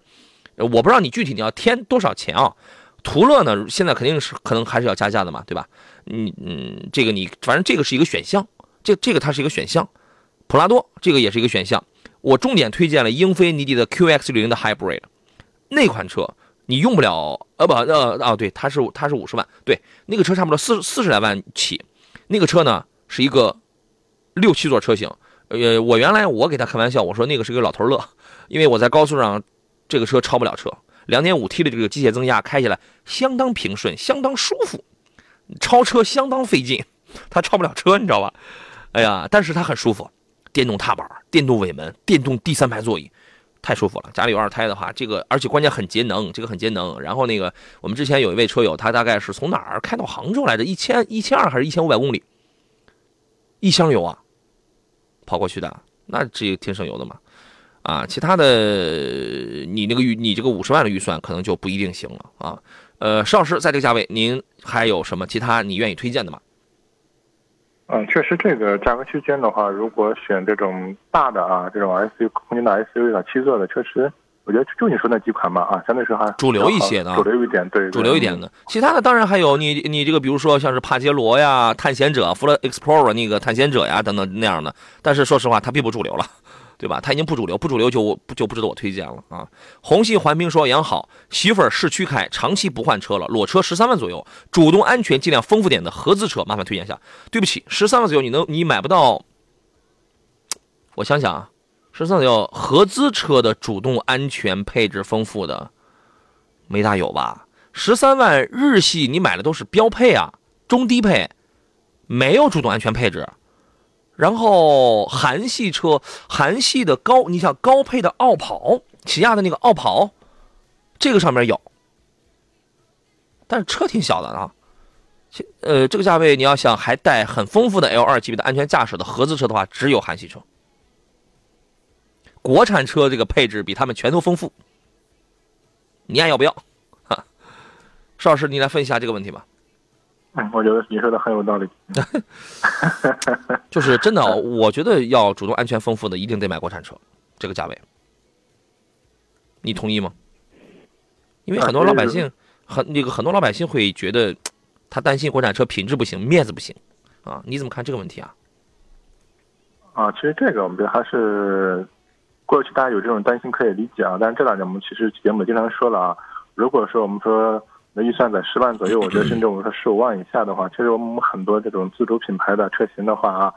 我不知道你具体你要添多少钱啊？途乐呢，现在肯定是可能还是要加价的嘛，对吧？你嗯，这个你反正这个是一个选项，这这个它是一个选项。普拉多这个也是一个选项。我重点推荐了英菲尼迪的 QX60 的 Hybrid 那款车，你用不了呃不呃啊对，它是它是五十万，对，那个车差不多四四十来万起。那个车呢是一个六七座车型。呃，我原来我给他开玩笑，我说那个是个老头乐，因为我在高速上。这个车超不了车，两点五 T 的这个机械增压开起来相当平顺，相当舒服，超车相当费劲，它超不了车，你知道吧？哎呀，但是它很舒服，电动踏板、电动尾门、电动第三排座椅，太舒服了。家里有二胎的话，这个而且关键很节能，这个很节能。然后那个我们之前有一位车友，他大概是从哪儿开到杭州来着？一千一千二还是一千五百公里？一箱油啊，跑过去的，那这挺省油的嘛。啊，其他的你那个预你这个五十万的预算可能就不一定行了啊。呃，邵老师在这个价位，您还有什么其他你愿意推荐的吗？嗯，确实这个价格区间的话，如果选这种大的啊，这种 SUV 空间大 SUV 的七座的，确实我觉得就你说那几款吧啊，相对是还主流一些的，主流一点对，主流一点的。其他的当然还有你你这个比如说像是帕杰罗呀、探险者、福乐 Explorer 那个探险者呀等等那样的，但是说实话它并不主流了。对吧？它已经不主流，不主流就就不值得我推荐了啊！红系环评说养好媳妇儿市区开，长期不换车了，裸车十三万左右，主动安全尽量丰富点的合资车，麻烦推荐一下。对不起，十三万左右你能你买不到？我想想啊，十三万左右合资车的主动安全配置丰富的没大有吧？十三万日系你买的都是标配啊，中低配，没有主动安全配置。然后韩系车，韩系的高，你像高配的傲跑，起亚的那个傲跑，这个上面有，但是车挺小的啊。呃，这个价位你要想还带很丰富的 L 二级别的安全驾驶的合资车的话，只有韩系车。国产车这个配置比他们全都丰富。你爱要不要？哈，邵老师，你来分析一下这个问题吧。嗯，我觉得你说的很有道理。就是真的，我觉得要主动、安全、丰富的，一定得买国产车，这个价位，你同意吗？因为很多老百姓，很那个很多老百姓会觉得，他担心国产车品质不行、面子不行，啊，你怎么看这个问题啊？啊，其实这个我们觉得还是过去大家有这种担心可以理解啊，但是这两年我们其实节目经常说了啊，如果说我们说。预算在十万左右，我觉得甚至我们说十五万以下的话，其实我们很多这种自主品牌的车型的话啊，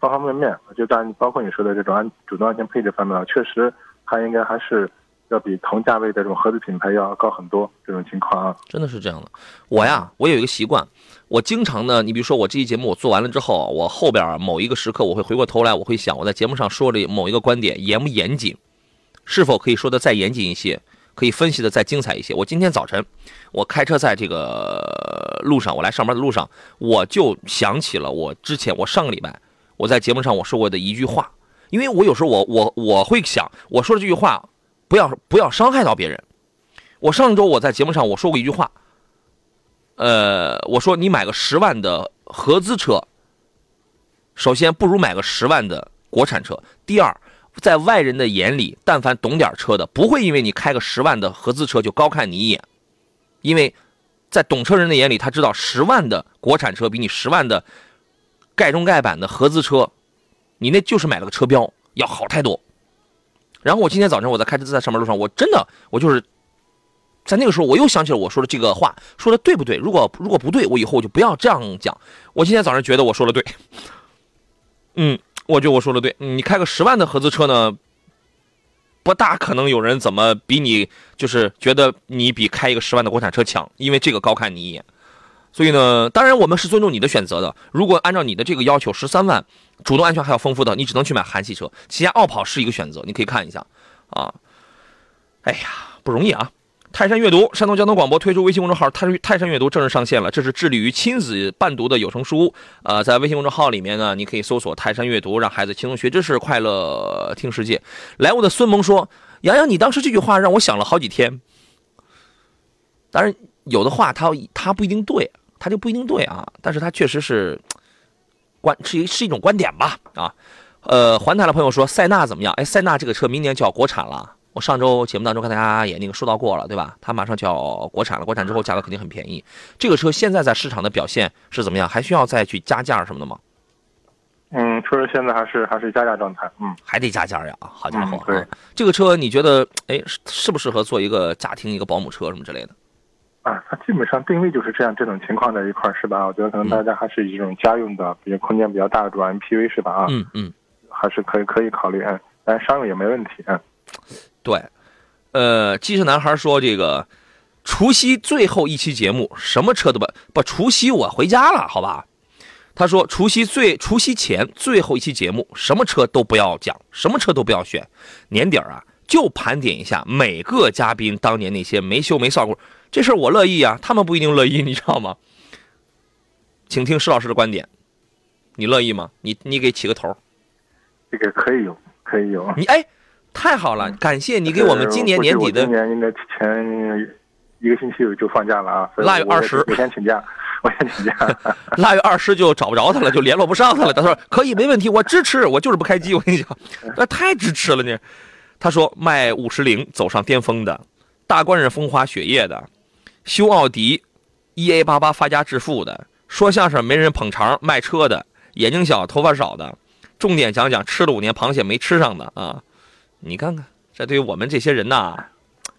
方方面面，就当然包括你说的这种安主动安全配置方面啊，确实它应该还是要比同价位的这种合资品牌要高很多。这种情况啊，真的是这样的。我呀，我有一个习惯，我经常呢，你比如说我这期节目我做完了之后，我后边某一个时刻我会回过头来，我会想我在节目上说的某一个观点严不严谨，是否可以说的再严谨一些。可以分析的再精彩一些。我今天早晨，我开车在这个路上，我来上班的路上，我就想起了我之前，我上个礼拜我在节目上我说过的一句话。因为我有时候我我我会想，我说的这句话不要不要伤害到别人。我上周我在节目上我说过一句话，呃，我说你买个十万的合资车，首先不如买个十万的国产车。第二。在外人的眼里，但凡懂点车的，不会因为你开个十万的合资车就高看你一眼，因为，在懂车人的眼里，他知道十万的国产车比你十万的盖中盖版的合资车，你那就是买了个车标要好太多。然后我今天早晨我在开车在上班路上，我真的我就是在那个时候我又想起了我说的这个话，说的对不对？如果如果不对，我以后就不要这样讲。我今天早上觉得我说的对，嗯。我觉得我说的对，你开个十万的合资车呢，不大可能有人怎么比你，就是觉得你比开一个十万的国产车强，因为这个高看你一眼。所以呢，当然我们是尊重你的选择的。如果按照你的这个要求，十三万，主动安全还要丰富的，你只能去买韩系车。起亚傲跑是一个选择，你可以看一下啊。哎呀，不容易啊。泰山阅读，山东交通广播推出微信公众号“泰泰山阅读”正式上线了。这是致力于亲子伴读的有声书。呃，在微信公众号里面呢，你可以搜索“泰山阅读”，让孩子轻松学知识，快乐听世界。来，我的孙萌说：“洋洋，你当时这句话让我想了好几天。当然，有的话他他不一定对，他就不一定对啊。但是他确实是观是一是一种观点吧？啊，呃，环台的朋友说塞纳怎么样？哎，塞纳这个车明年就要国产了。”我上周节目当中跟大家也那个说到过了，对吧？它马上就要国产了，国产之后价格肯定很便宜。这个车现在在市场的表现是怎么样？还需要再去加价什么的吗？嗯，确实现在还是还是加价状态。嗯，还得加价呀！好家伙，对，这个车你觉得哎适不适合做一个家庭一个保姆车什么之类的？啊，它基本上定位就是这样这种情况在一块是吧？我觉得可能大家还是以这种家用的，比较空间比较大的这种 MPV 是吧？啊，嗯嗯，还是可以可以考虑啊，但商用也没问题啊。对，呃，机智男孩说这个除夕最后一期节目，什么车都不不，除夕我回家了，好吧？他说除夕最除夕前最后一期节目，什么车都不要讲，什么车都不要选，年底儿啊就盘点一下每个嘉宾当年那些没羞没臊过，这事儿我乐意啊，他们不一定乐意，你知道吗？请听施老师的观点，你乐意吗？你你给起个头，这个可以有，可以有，你哎。太好了，感谢你给我们今年年底的。今年应该前一个星期就放假了啊。腊月二十，我先请假，我先请假。腊月二十就找不着他了，就联络不上他了。他说可以，没问题，我支持，我就是不开机。我跟你讲，那太支持了你。他说卖五十铃走上巅峰的，大官人风花雪月的，修奥迪，E A 八八发家致富的，说相声没人捧场卖车的，眼睛小头发少的，重点讲讲吃了五年螃蟹没吃上的啊。你看看，这对于我们这些人呐，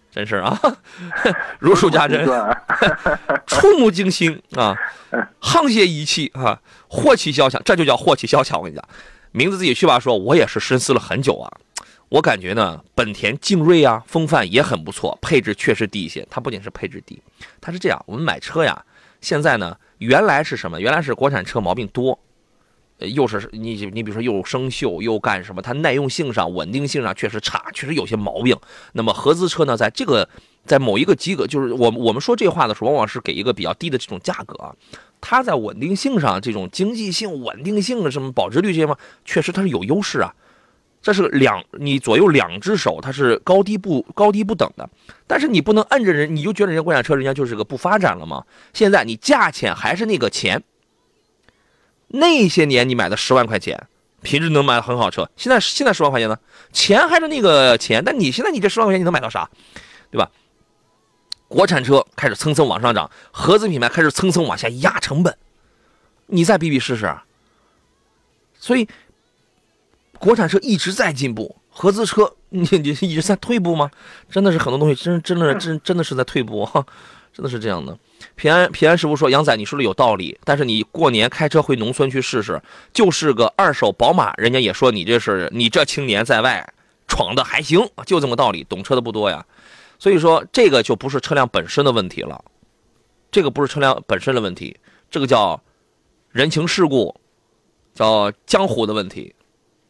真是啊，如数家珍，触目惊心啊，沆瀣一气啊，祸起萧墙，这就叫祸起萧墙。我跟你讲，名字自己去吧。说我也是深思了很久啊，我感觉呢，本田劲锐啊，风范也很不错，配置确实低一些。它不仅是配置低，它是这样，我们买车呀，现在呢，原来是什么？原来是国产车毛病多。又是你你比如说又生锈又干什么？它耐用性上、稳定性上确实差，确实有些毛病。那么合资车呢，在这个在某一个级格，就是我我们说这话的时候，往往是给一个比较低的这种价格啊。它在稳定性上，这种经济性、稳定性的什么保值率这些嘛，确实它是有优势啊。这是两你左右两只手，它是高低不高低不等的。但是你不能摁着人，你就觉得人家国产车人家就是个不发展了吗？现在你价钱还是那个钱，那些年你买的十万块钱，品质能买很好车。现在现在十万块钱呢，钱还是那个钱，但你现在你这十万块钱你能买到啥，对吧？国产车开始蹭蹭往上涨，合资品牌开始蹭蹭往下压成本，你再比比试试。所以。国产车一直在进步，合资车你你一直在退步吗？真的是很多东西真真的真真的是在退步哈，真的是这样的。平安平安师傅说：“杨仔，你说的有道理，但是你过年开车回农村去试试，就是个二手宝马，人家也说你这是你这青年在外闯的还行，就这么道理。懂车的不多呀，所以说这个就不是车辆本身的问题了，这个不是车辆本身的问题，这个叫人情世故，叫江湖的问题。”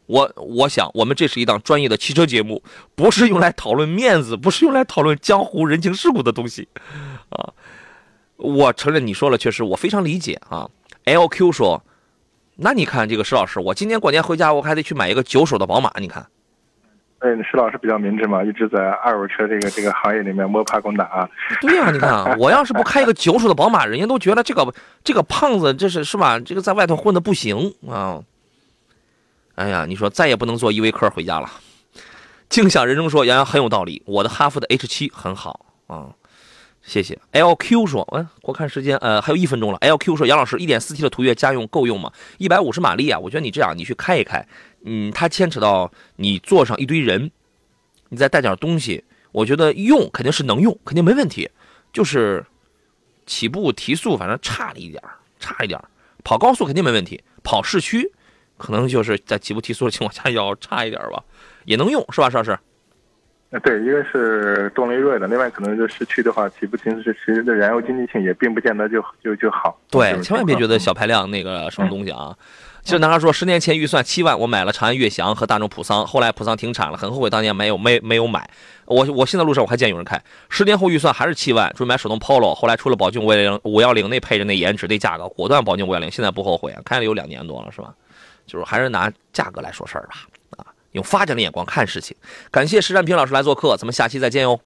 我我想，我们这是一档专业的汽车节目，不是用来讨论面子，不是用来讨论江湖人情世故的东西，啊！我承认你说了，确实我非常理解啊。LQ 说：“那你看这个石老师，我今年过年回家，我还得去买一个九手的宝马，你看。”哎，石老师比较明智嘛，一直在二手车这个这个行业里面摸爬滚打。啊对呀，你看，我要是不开一个九手的宝马，人家都觉得这个这个胖子这是是吧？这个在外头混的不行啊。哎呀，你说再也不能坐依维柯回家了。静想人生说杨洋很有道理，我的哈弗的 H 七很好啊，谢谢。LQ 说，嗯，我看时间，呃，还有一分钟了。LQ 说，杨老师，一点四 T 的途岳家用够用吗？一百五十马力啊，我觉得你这样，你去开一开，嗯，它牵扯到你坐上一堆人，你再带点东西，我觉得用肯定是能用，肯定没问题，就是起步提速反正差了一点差一点跑高速肯定没问题，跑市区。可能就是在起步提速的情况下要差一点吧，也能用是吧，邵老师？对，一个是动力弱的，另外可能就市区的话，起步提速其实的燃油经济性也并不见得就就就好。对，千万别觉得小排量那个什么东西啊。其实男孩说，十年前预算七万，我买了长安悦翔和大众普桑，后来普桑停产了，很后悔当年没有没没有买。我我现在路上我还见有人开。十年后预算还是七万，准备买手动 Polo，后来出了宝骏五幺零五幺零那配置那颜值那价格，果断宝骏五幺零，现在不后悔啊，开了有两年多了是吧？就是还是拿价格来说事儿吧，啊，用发展的眼光看事情。感谢石占平老师来做客，咱们下期再见哟。